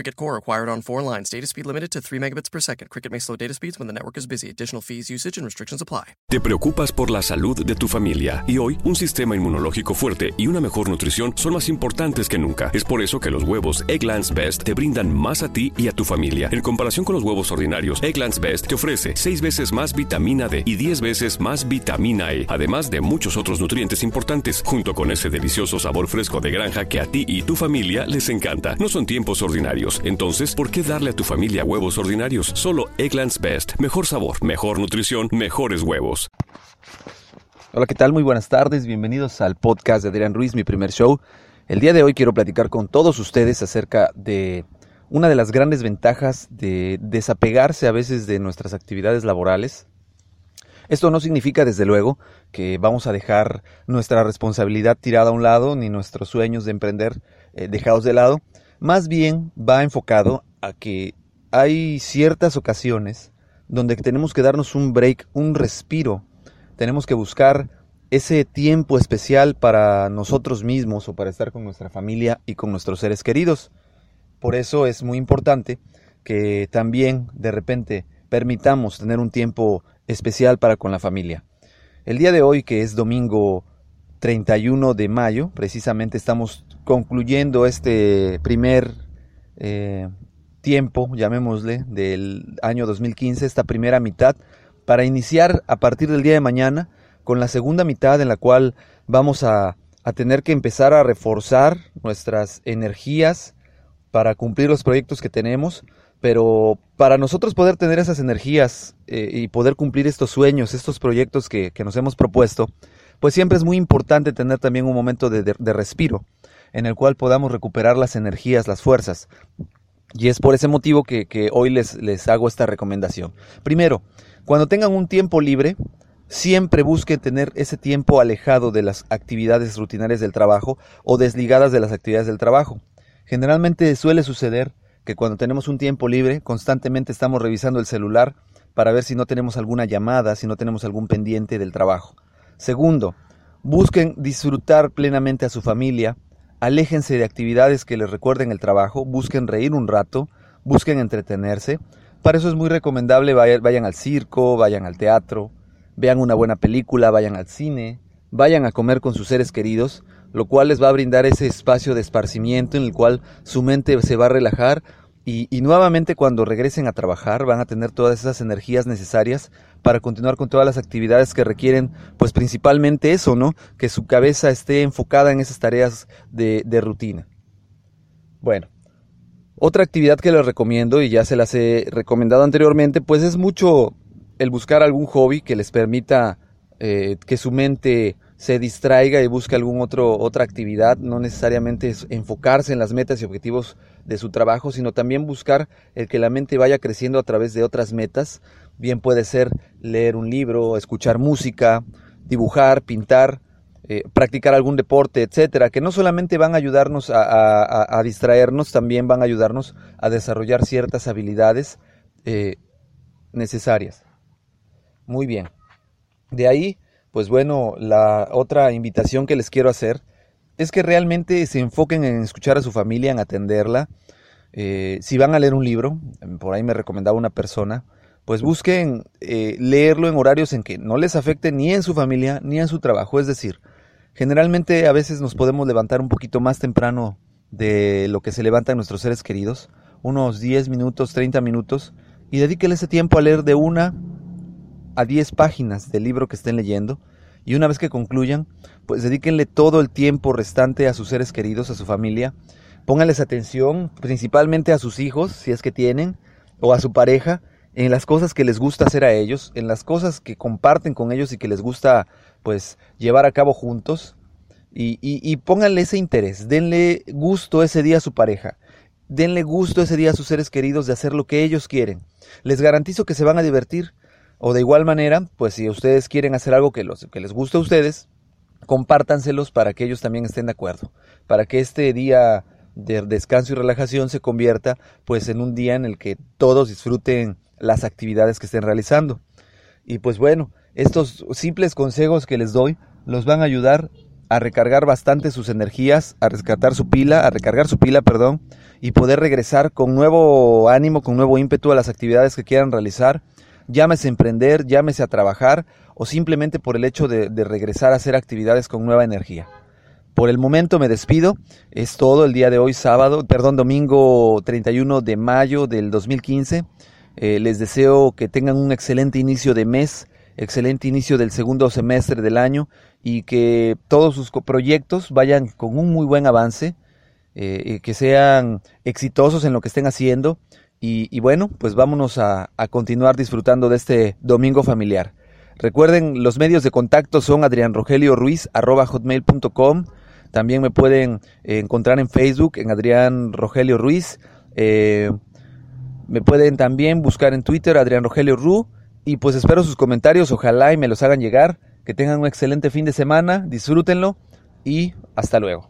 Cricket Core acquired on four lines. Data speed limited to 3 megabits per second. Cricket may slow data speeds when the network is busy. Additional fees, usage, and restrictions apply. Te preocupas por la salud de tu familia y hoy un sistema inmunológico fuerte y una mejor nutrición son más importantes que nunca. Es por eso que los huevos Egglands Best te brindan más a ti y a tu familia. En comparación con los huevos ordinarios, Egglands Best te ofrece 6 veces más vitamina D y 10 veces más vitamina E, además de muchos otros nutrientes importantes, junto con ese delicioso sabor fresco de granja que a ti y tu familia les encanta. No son tiempos ordinarios, entonces, ¿por qué darle a tu familia huevos ordinarios? Solo Egglands Best. Mejor sabor, mejor nutrición, mejores huevos. Hola, ¿qué tal? Muy buenas tardes. Bienvenidos al podcast de Adrián Ruiz, mi primer show. El día de hoy quiero platicar con todos ustedes acerca de una de las grandes ventajas de desapegarse a veces de nuestras actividades laborales. Esto no significa, desde luego, que vamos a dejar nuestra responsabilidad tirada a un lado, ni nuestros sueños de emprender eh, dejados de lado. Más bien va enfocado a que hay ciertas ocasiones donde tenemos que darnos un break, un respiro. Tenemos que buscar ese tiempo especial para nosotros mismos o para estar con nuestra familia y con nuestros seres queridos. Por eso es muy importante que también de repente permitamos tener un tiempo especial para con la familia. El día de hoy, que es domingo 31 de mayo, precisamente estamos concluyendo este primer eh, tiempo, llamémosle, del año 2015, esta primera mitad, para iniciar a partir del día de mañana con la segunda mitad en la cual vamos a, tener que empezar a reforzar nuestras energías para cumplir los proyectos que tenemos, pero para nosotros poder tener esas energías eh, y poder cumplir estos sueños, estos proyectos que, nos hemos propuesto, pues siempre es muy importante tener también un momento de respiro en el cual podamos recuperar las energías, las fuerzas. Y es por ese motivo que, hoy les, les hago esta recomendación. Primero, cuando tengan un tiempo libre, siempre busquen tener ese tiempo alejado de las actividades rutinarias del trabajo o desligadas de las actividades del trabajo. Generalmente suele suceder que cuando tenemos un tiempo libre, constantemente estamos revisando el celular para ver si no tenemos alguna llamada, si no tenemos algún pendiente del trabajo. Segundo, busquen disfrutar plenamente a su familia, aléjense de actividades que les recuerden el trabajo, busquen reír un rato, busquen entretenerse. Para eso es muy recomendable vayan al circo, vayan al teatro, vean una buena película, vayan al cine, vayan a comer con sus seres queridos, lo cual les va a brindar ese espacio de esparcimiento en el cual su mente se va a relajar y, nuevamente cuando regresen a trabajar van a tener todas esas energías necesarias para continuar con todas las actividades que requieren, pues principalmente eso, ¿no? Que su cabeza esté enfocada en esas tareas de, de rutina. Bueno, otra actividad que les recomiendo, y ya se las he recomendado anteriormente, pues es mucho el buscar algún hobby que les permita eh, que su mente se distraiga y busque algún otro otra actividad, no necesariamente enfocarse en las metas y objetivos de su trabajo, sino también buscar el que la mente vaya creciendo a través de otras metas. Bien puede ser leer un libro, escuchar música, dibujar, pintar, eh, practicar algún deporte, etcétera, que no solamente van a ayudarnos a, distraernos, también van a ayudarnos a desarrollar ciertas habilidades eh, necesarias. Muy bien. De ahí pues bueno, la otra invitación que les quiero hacer es que realmente se enfoquen en escuchar a su familia, en atenderla. Eh, si van a leer un libro, por ahí me recomendaba una persona, pues busquen eh, leerlo en horarios en que no les afecte ni en su familia ni en su trabajo. Es decir, generalmente a veces nos podemos levantar un poquito más temprano de lo que se levantan nuestros seres queridos, unos 10 minutos, 30 minutos, y dedíquenle ese tiempo a leer de una a 10 páginas del libro que estén leyendo y una vez que concluyan, pues dedíquenle todo el tiempo restante a sus seres queridos, a su familia. Pónganles atención, principalmente a sus hijos, si es que tienen, o a su pareja, en las cosas que les gusta hacer a ellos, en las cosas que comparten con ellos y que les gusta, pues, llevar a cabo juntos. Y, y, y pónganle ese interés, denle gusto ese día a su pareja, denle gusto ese día a sus seres queridos de hacer lo que ellos quieren. Les garantizo que se van a divertir O de igual manera, pues si ustedes quieren hacer algo que, los, que les guste a ustedes, compártanselos para que ellos también estén de acuerdo, para que este día de descanso y relajación se convierta pues en un día en el que todos disfruten las actividades que estén realizando. Y pues bueno, estos simples consejos que les doy los van a ayudar a recargar bastante sus energías, a rescatar su pila, a recargar su pila, perdón, y poder regresar con nuevo ánimo, con nuevo ímpetu a las actividades que quieran realizar, llámese emprender, llámese a trabajar o simplemente por el hecho de, regresar a hacer actividades con nueva energía. Por el momento me despido. Es todo el día de hoy, sábado, perdón, domingo 31 de mayo del 2015. Eh, les deseo que tengan un excelente inicio de mes, excelente inicio del segundo semestre del año y que todos sus proyectos vayan con un muy buen avance, eh, que sean exitosos en lo que estén haciendo. Y, bueno, pues vámonos a, continuar disfrutando de este domingo familiar. Recuerden, los medios de contacto son adrianrogelioruiz.com también me pueden eh, encontrar en Facebook, en Adrián Rogelio Ruiz. Eh, me pueden también buscar en Twitter, Adrián Rogelio Ru. Y pues espero sus comentarios, ojalá y me los hagan llegar. Que tengan un excelente fin de semana, disfrútenlo y hasta luego.